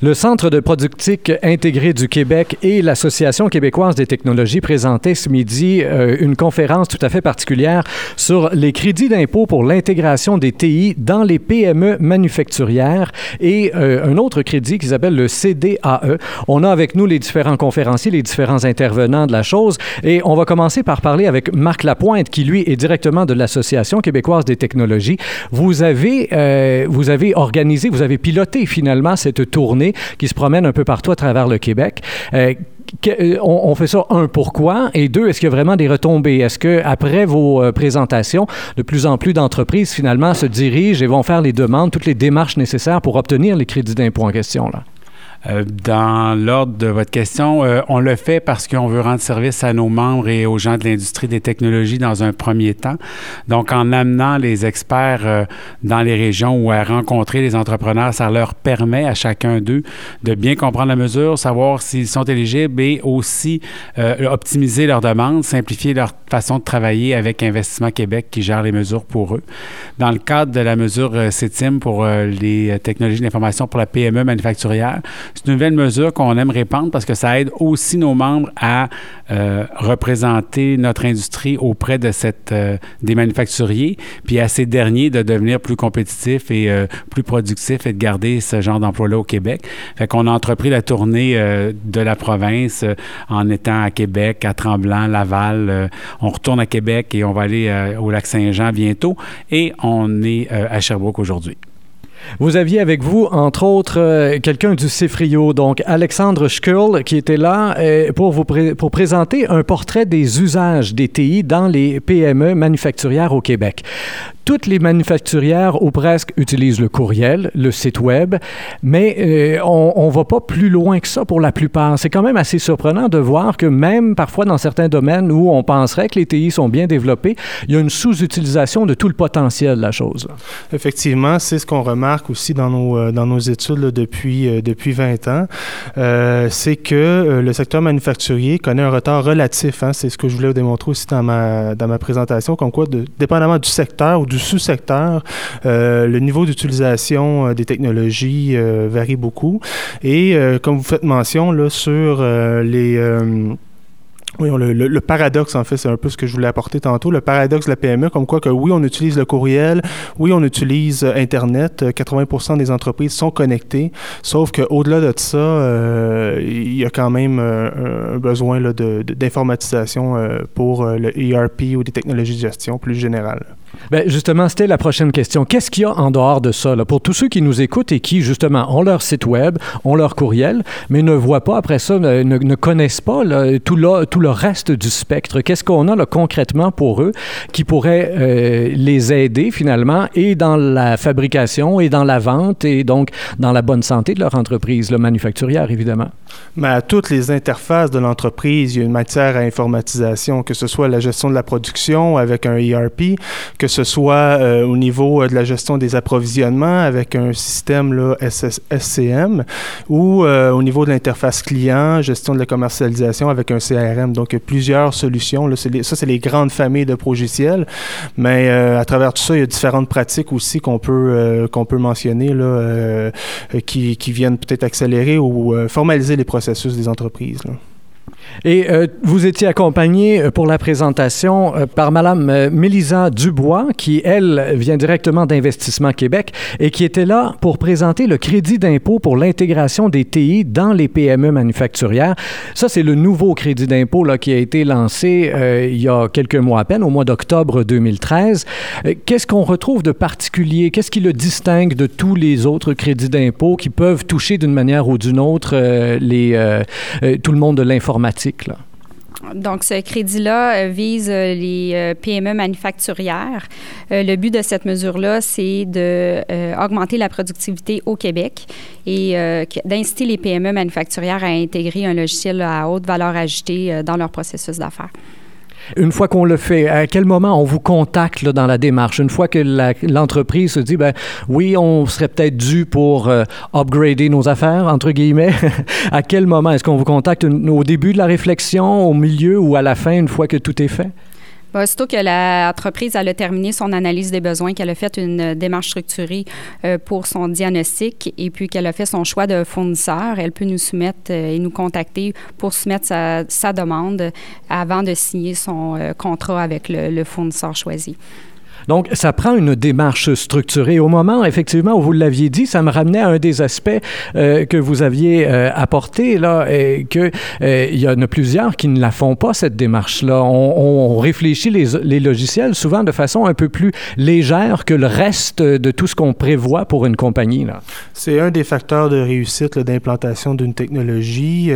Le Centre de productique intégré du Québec et l'Association québécoise des technologies présentaient ce midi euh, une conférence tout à fait particulière sur les crédits d'impôt pour l'intégration des TI dans les PME manufacturières et euh, un autre crédit qui s'appelle le CDAE. On a avec nous les différents conférenciers, les différents intervenants de la chose et on va commencer par parler avec Marc Lapointe qui lui est directement de l'Association québécoise des technologies. Vous avez, euh, vous avez organisé, vous avez piloté finalement cette tournée qui se promènent un peu partout à travers le Québec. Euh, euh, on, fait ça, un, pourquoi? Et deux, est-ce qu'il y a vraiment des retombées? Est-ce que après vos euh, présentations, de plus en plus d'entreprises, finalement, se dirigent et vont faire les demandes, toutes les démarches nécessaires pour obtenir les crédits d'impôt en question? Là? Euh, dans l'ordre de votre question, euh, on le fait parce qu'on veut rendre service à nos membres et aux gens de l'industrie des technologies dans un premier temps. Donc, en amenant les experts euh, dans les régions ou à rencontrer les entrepreneurs, ça leur permet à chacun d'eux de bien comprendre la mesure, savoir s'ils sont éligibles et aussi optimiser leurs demandes, simplifier leur façon de travailler avec Investissement Québec qui gère les mesures pour eux. Dans le cadre de la mesure CETIM pour les technologies d'information pour la PME manufacturière, c'est une nouvelle mesure qu'on aime répandre parce que ça aide aussi nos membres à euh, représenter notre industrie auprès de euh, des manufacturiers, puis à ces derniers de devenir plus compétitifs et euh, plus productifs et de garder ce genre d'emploi-là au Québec. Fait qu'on a entrepris la tournée de la province en étant à Québec, à Tremblant, Laval. on retourne à Québec et on va aller au lac Saint-Jean bientôt et on est à Sherbrooke aujourd'hui. Vous aviez avec vous, entre autres, euh, quelqu'un du CIFRIO, donc Alexandre Schkurl, qui était là euh, pour vous pour présenter un portrait des usages des TI dans les PME manufacturières au Québec toutes les manufacturières ou presque utilisent le courriel, le site web, mais euh, on ne va pas plus loin que ça pour la plupart. C'est quand même assez surprenant de voir que même parfois dans certains domaines où on penserait que les TI sont bien développés, il y a une sous-utilisation de tout le potentiel de la chose. Effectivement, c'est ce qu'on remarque aussi dans nos, euh, dans nos études depuis, euh, depuis 20 ans. c'est que le secteur manufacturier connaît un retard relatif. Hein. c'est ce que je voulais démontrer aussi dans ma, dans ma présentation, comme quoi, dépendamment du secteur ou du sous-secteur, euh, le niveau d'utilisation euh, des technologies euh, varie beaucoup. Et comme vous faites mention là, sur les le, paradoxe, en fait, c'est un peu ce que je voulais apporter tantôt. Le paradoxe de la PME, comme quoi que oui, on utilise le courriel, oui, on utilise Internet. 80 des entreprises sont connectées, sauf qu'au-delà de ça, il y a quand même un besoin d'informatisation pour le ERP ou des technologies de gestion plus générales. Bien, justement, c'était la prochaine question. Qu'est-ce qu'il y a en dehors de ça? Là, pour tous ceux qui nous écoutent et qui, justement, ont leur site web, ont leur courriel, mais ne voient pas après ça, ne, ne connaissent pas tout, le, tout le reste du spectre. Qu'est-ce qu'on a là, concrètement pour eux qui pourrait euh, les aider finalement et dans la fabrication et dans la vente et donc dans la bonne santé de leur entreprise, le manufacturière, évidemment? Mais à toutes les interfaces de l'entreprise, il y a une matière à informatisation, que ce soit la gestion de la production avec un ERP, que ce soit euh, au niveau euh, de la gestion des approvisionnements avec un système là, SCM ou euh, au niveau de l'interface client, gestion de la commercialisation avec un CRM. Donc, il y a plusieurs solutions. Là, ça, c'est les grandes familles de progiciels. Mais à travers tout ça, il y a différentes pratiques aussi qu'on peut, qu'on peut mentionner là, qui, qui viennent peut-être accélérer ou formaliser les processus des entreprises. Et euh, vous étiez accompagné euh, pour la présentation euh, par Madame Mélisa Dubois, qui, elle, vient directement d'Investissement Québec et qui était là pour présenter le crédit d'impôt pour l'intégration des TI dans les PME manufacturières. Ça, c'est le nouveau crédit d'impôt qui a été lancé il y a quelques mois à peine, au mois d'octobre 2013. Qu'est-ce qu'on retrouve de particulier? Qu'est-ce qui le distingue de tous les autres crédits d'impôt qui peuvent toucher d'une manière ou d'une autre tout le monde de l'informatique? Donc, ce crédit-là euh, vise euh, les euh, PME manufacturières. le but de cette mesure-là, c'est d'augmenter la productivité au Québec et d'inciter les PME manufacturières à intégrer un logiciel à haute valeur ajoutée dans leur processus d'affaires. Une fois qu'on le fait, à quel moment on vous contacte dans la démarche? Une fois que l'entreprise se dit, ben oui, on serait peut-être dû pour euh, upgrader nos affaires, entre guillemets, à quel moment? Est-ce qu'on vous contacte? Au début de la réflexion, au milieu ou à la fin, une fois que tout est fait? Aussitôt que l'entreprise a terminé son analyse des besoins, qu'elle a fait une démarche structurée pour son diagnostic et puis qu'elle a fait son choix de fournisseur, elle peut nous soumettre et nous contacter pour soumettre sa, demande avant de signer son contrat avec le fournisseur choisi. Donc, ça prend une démarche structurée. Au moment, effectivement, où vous l'aviez dit, ça me ramenait à un des aspects euh, que vous aviez euh, apporté, là, que euh, il y en a plusieurs qui ne la font pas, cette démarche-là. On, réfléchit les, logiciels souvent de façon un peu plus légère que le reste de tout ce qu'on prévoit pour une compagnie. C'est un des facteurs de réussite d'implantation d'une technologie.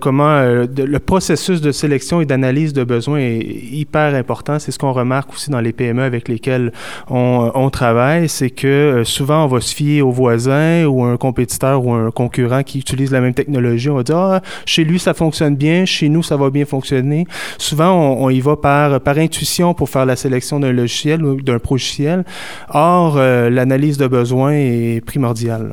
comment le processus de sélection et d'analyse de besoins est hyper important. C'est ce qu'on remarque aussi dans les PME avec lesquels on, on travaille, c'est que euh, souvent on va se fier au voisin ou un compétiteur ou un concurrent qui utilise la même technologie. On va dire ah, chez lui ça fonctionne bien, chez nous ça va bien fonctionner. Souvent on, y va par, par intuition pour faire la sélection d'un logiciel ou d'un logiciel. Or, euh, l'analyse de besoins est primordiale.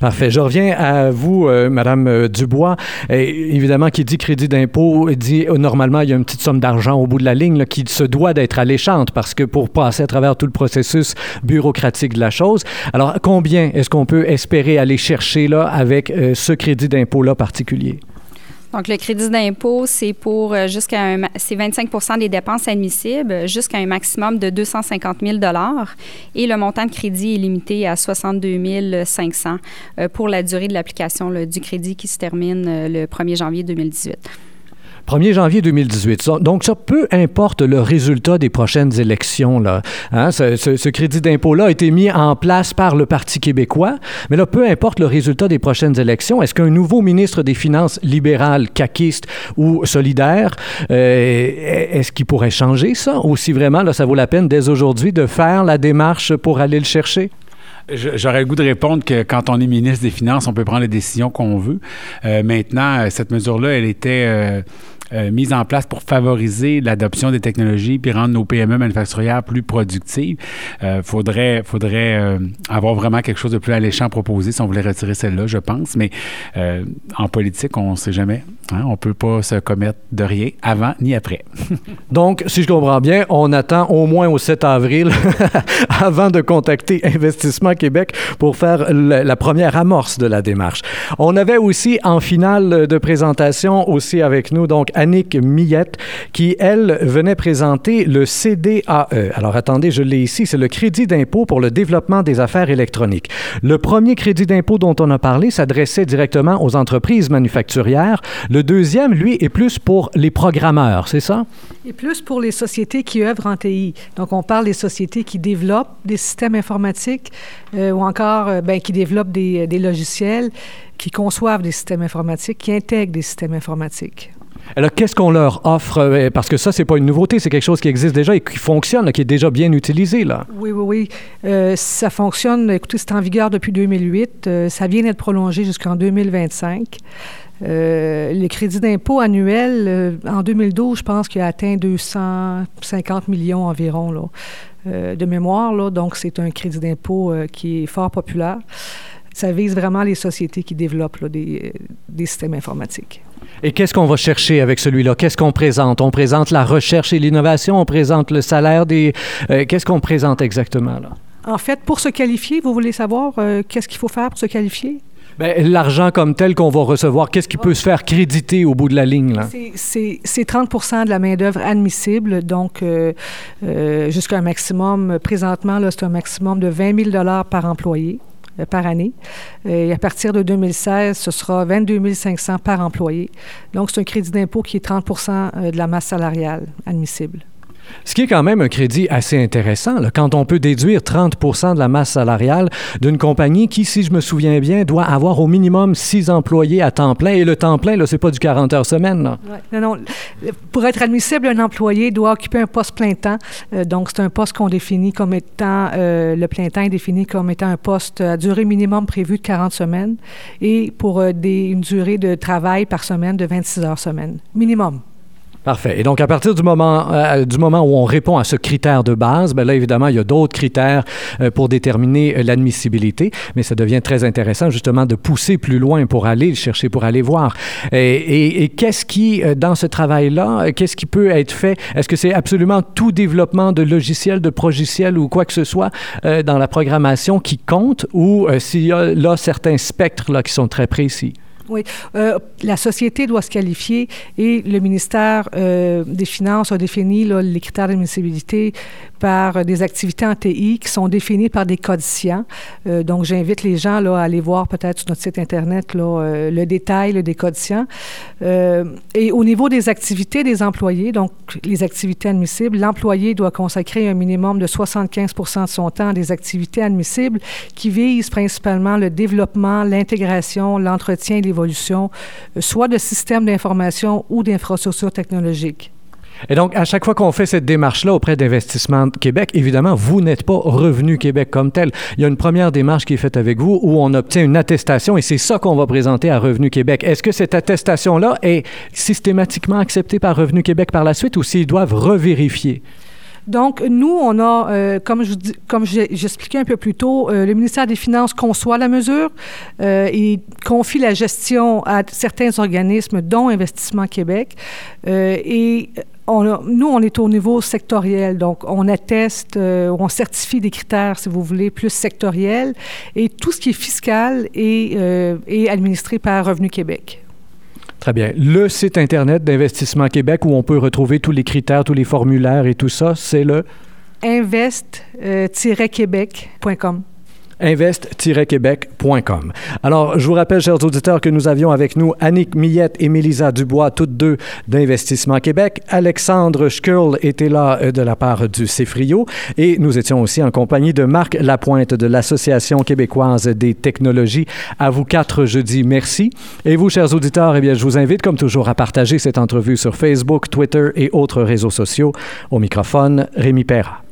Parfait. Je reviens à vous, euh, Madame euh, Dubois. Évidemment, qui dit crédit d'impôt, dit euh, normalement, il y a une petite somme d'argent au bout de la ligne qui se doit d'être alléchante parce que pour passer à travers tout le processus bureaucratique de la chose. Alors, combien est-ce qu'on peut espérer aller chercher là avec ce crédit d'impôt-là particulier? Donc, le crédit d'impôt, c'est pour euh, jusqu'à c'est 25 des dépenses admissibles jusqu'à un maximum de 250 000 et le montant de crédit est limité à 62 500 euh, pour la durée de l'application du crédit qui se termine euh, le 1er janvier 2018. 1er janvier 2018. Donc, ça, peu importe le résultat des prochaines élections, là. Hein, ce, crédit d'impôt-là a été mis en place par le Parti québécois, mais là, peu importe le résultat des prochaines élections, est-ce qu'un nouveau ministre des Finances libéral, caquiste ou solidaire, euh, est-ce qu'il pourrait changer ça? Ou si vraiment, là, ça vaut la peine dès aujourd'hui de faire la démarche pour aller le chercher? J'aurais le goût de répondre que quand on est ministre des Finances, on peut prendre les décisions qu'on veut. Euh, maintenant, cette mesure-là, elle était euh, euh, mise en place pour favoriser l'adoption des technologies puis rendre nos PME manufacturières plus productives. Euh, faudrait faudrait euh, avoir vraiment quelque chose de plus alléchant proposé si on voulait retirer celle-là, je pense. Mais euh, en politique, on ne sait jamais. Hein? On peut pas se commettre de rien avant ni après. Donc, si je comprends bien, on attend au moins au 7 avril avant de contacter Investissement Québec pour faire la, la première amorce de la démarche. On avait aussi en finale de présentation aussi avec nous donc Annick Millette, qui, elle, venait présenter le CDAE. Alors, attendez, je l'ai ici, c'est le crédit d'impôt pour le développement des affaires électroniques. Le premier crédit d'impôt dont on a parlé s'adressait directement aux entreprises manufacturières. Le deuxième, lui, est plus pour les programmeurs, c'est ça? Et plus pour les sociétés qui œuvrent en TI. Donc, on parle des sociétés qui développent des systèmes informatiques euh, ou encore euh, ben, qui développent des, des logiciels, qui conçoivent des systèmes informatiques, qui intègrent des systèmes informatiques. Alors, qu'est-ce qu'on leur offre? Euh, parce que ça, c'est pas une nouveauté, c'est quelque chose qui existe déjà et qui fonctionne, qui est déjà bien utilisé. Là. Oui, oui, oui. Euh, ça fonctionne. Écoutez, c'est en vigueur depuis 2008. Euh, ça vient d'être prolongé jusqu'en 2025. Euh, le crédit d'impôt annuel, en 2012, je pense qu'il a atteint 250 millions environ là, de mémoire. Donc, c'est un crédit d'impôt qui est fort populaire. Ça vise vraiment les sociétés qui développent des, des systèmes informatiques. Et qu'est-ce qu'on va chercher avec celui-là? Qu'est-ce qu'on présente? On présente la recherche et l'innovation, on présente le salaire des... Euh, qu'est-ce qu'on présente exactement là? En fait, pour se qualifier, vous voulez savoir euh, qu'est-ce qu'il faut faire pour se qualifier? Ben, L'argent comme tel qu'on va recevoir, qu'est-ce qui peut se faire créditer au bout de la ligne? là? C'est 30% de la main-d'œuvre admissible, donc euh, euh, jusqu'à un maximum, présentement, c'est un maximum de 20 000 par employé par année. Et à partir de 2016, ce sera 22 500 par employé. Donc, c'est un crédit d'impôt qui est 30 de la masse salariale admissible. Ce qui est quand même un crédit assez intéressant, quand on peut déduire 30% de la masse salariale d'une compagnie qui, si je me souviens bien, doit avoir au minimum six employés à temps plein. Et le temps plein, ce n'est pas du 40 heures semaine. Non, non. Pour être admissible, un employé doit occuper un poste plein temps. Euh, donc, c'est un poste qu'on définit comme étant, euh, le plein temps est défini comme étant un poste à durée minimum prévue de 40 semaines et pour euh, une durée de travail par semaine de 26 heures semaine. Minimum. Parfait. Et donc, à partir du moment, euh, du moment où on répond à ce critère de base, bien là, évidemment, il y a d'autres critères euh, pour déterminer euh, l'admissibilité, mais ça devient très intéressant, justement, de pousser plus loin pour aller le chercher, pour aller voir. Et, et, qu'est-ce qui, dans ce travail-là, qu'est-ce qui peut être fait? Est-ce que c'est absolument tout développement de logiciels, de progiciels ou quoi que ce soit dans la programmation qui compte? Ou s'il y a là certains spectres là, qui sont très précis? Oui. Euh, la société doit se qualifier et le ministère euh, des Finances a défini les critères d'admissibilité par des activités en TI qui sont définies par des codiciens. Euh, donc, j'invite les gens à aller voir peut-être sur notre site Internet euh, le détail là, des codiciens. Euh, et au niveau des activités des employés, donc les activités admissibles, l'employé doit consacrer un minimum de 75% de son temps à des activités admissibles qui visent principalement le développement, l'intégration, l'entretien et l'évolution, soit de systèmes d'information ou d'infrastructures technologiques. Et donc, à chaque fois qu'on fait cette démarche-là auprès d'Investissement Québec, évidemment, vous n'êtes pas Revenu Québec comme tel. Il y a une première démarche qui est faite avec vous où on obtient une attestation et c'est ça qu'on va présenter à Revenu Québec. Est-ce que cette attestation-là est systématiquement acceptée par Revenu Québec par la suite ou s'ils doivent revérifier? Donc, nous, on a, euh, comme je comme j'expliquais un peu plus tôt, euh, le ministère des Finances conçoit la mesure euh, et confie la gestion à certains organismes, dont Investissement Québec. Euh, et on a, nous, on est au niveau sectoriel, donc on atteste, on certifie des critères, si vous voulez, plus sectoriels, et tout ce qui est fiscal est administré par Revenu Québec. Très bien. Le site Internet d'Investissement Québec où on peut retrouver tous les critères, tous les formulaires et tout ça, c'est le invest-québec.com invest-québec.com. Alors, je vous rappelle, chers auditeurs, que nous avions avec nous Annick Millette et Mélisa Dubois, toutes deux d'Investissement Québec. Alexandre Schkurl était là euh, de la part du CEFRIO et nous étions aussi en compagnie de Marc Lapointe de l'Association québécoise des technologies. À vous quatre, je dis merci. Et vous, chers auditeurs, eh bien, je vous invite, comme toujours, à partager cette entrevue sur Facebook, Twitter et autres réseaux sociaux. Au microphone, Rémi Perra.